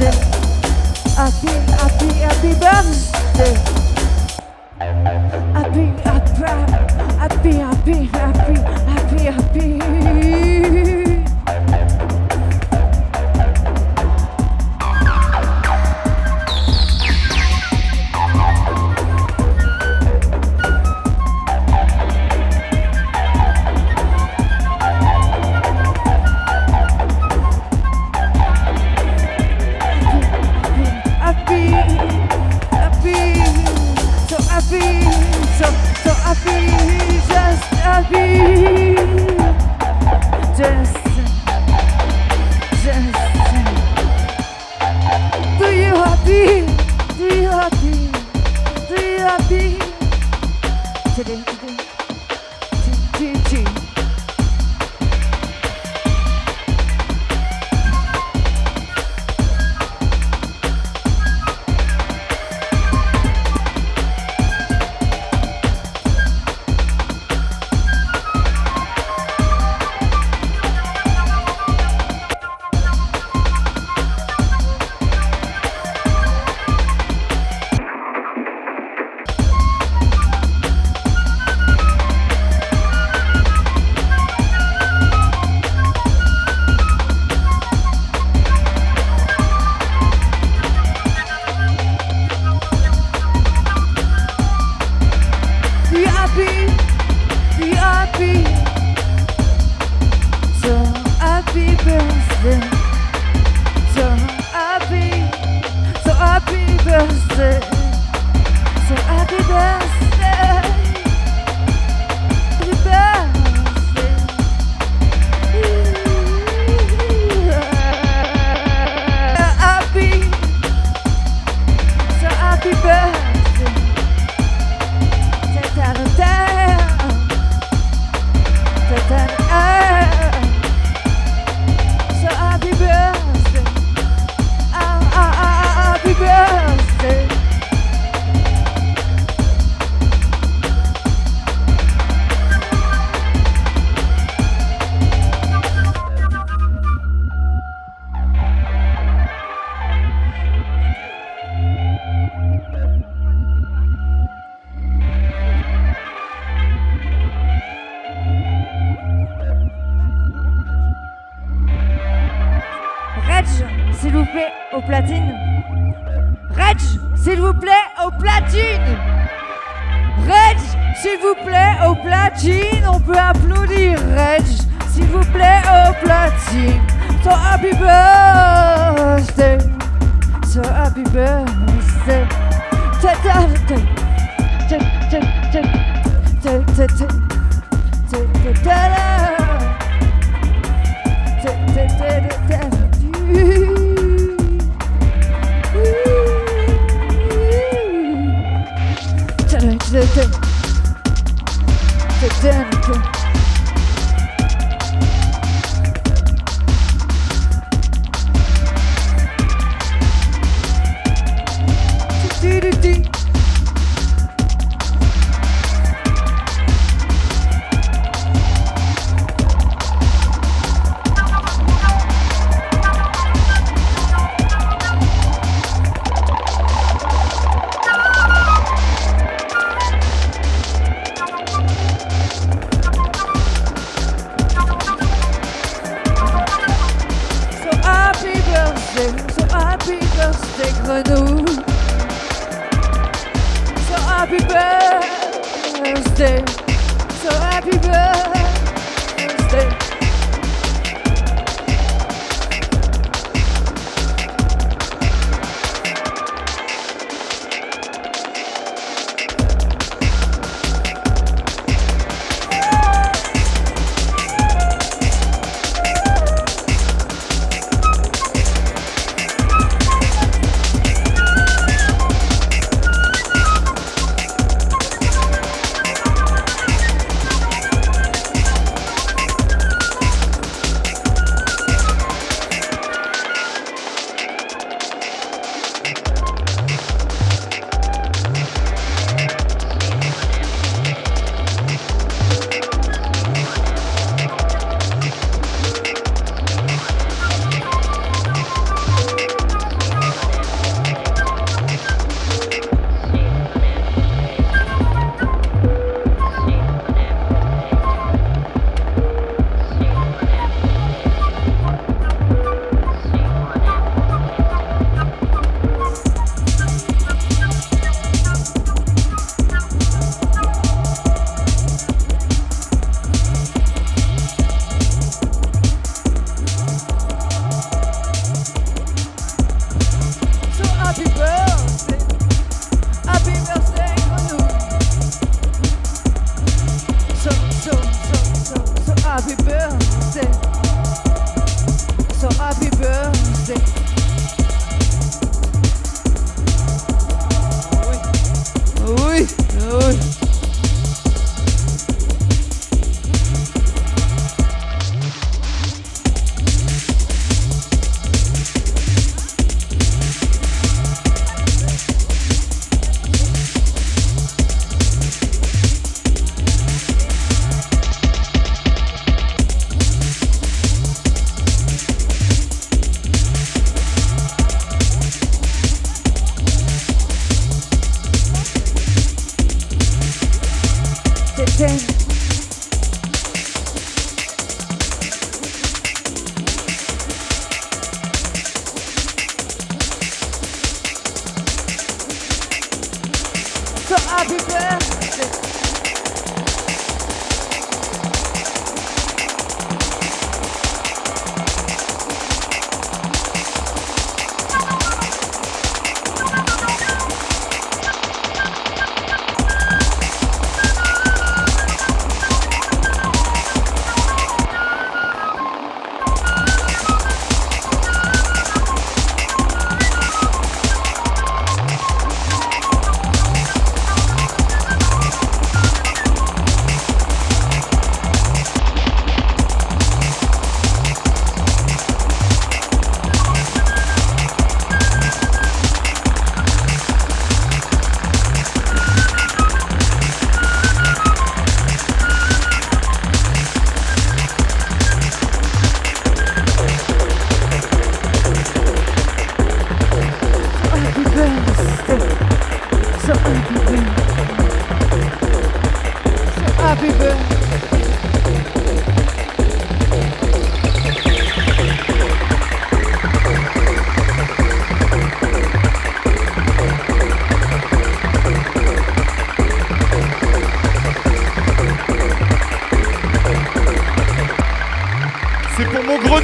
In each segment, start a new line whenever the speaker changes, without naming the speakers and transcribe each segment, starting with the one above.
birthday. Happy, happy, happy birthday. Happy, happy, happy, happy, happy, happy, happy.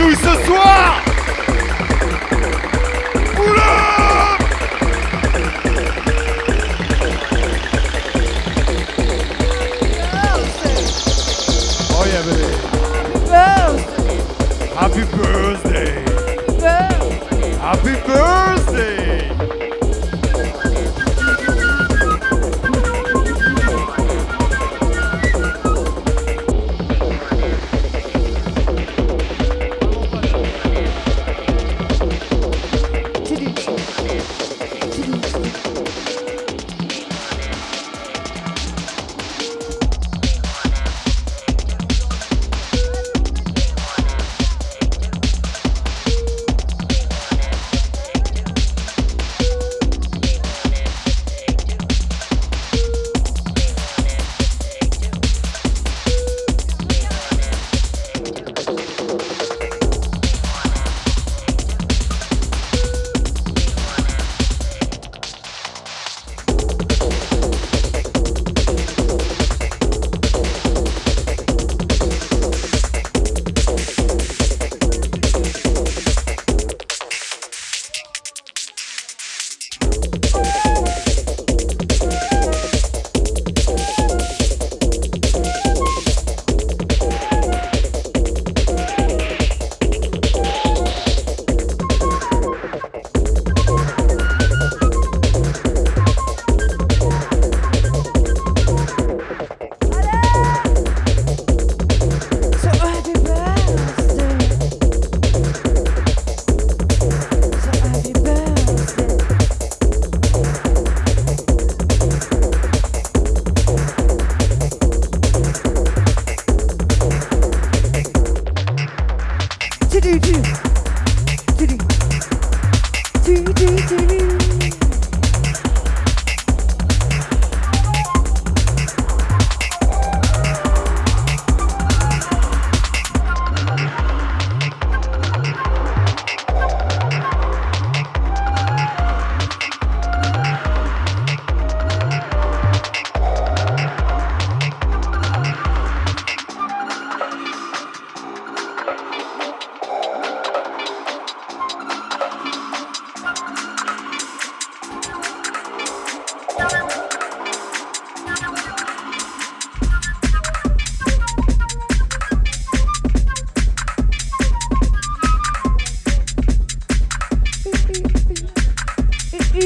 nous ce soir Oh yeah, baby. Birthday. Happy birthday.
Happy birthday. Happy birthday.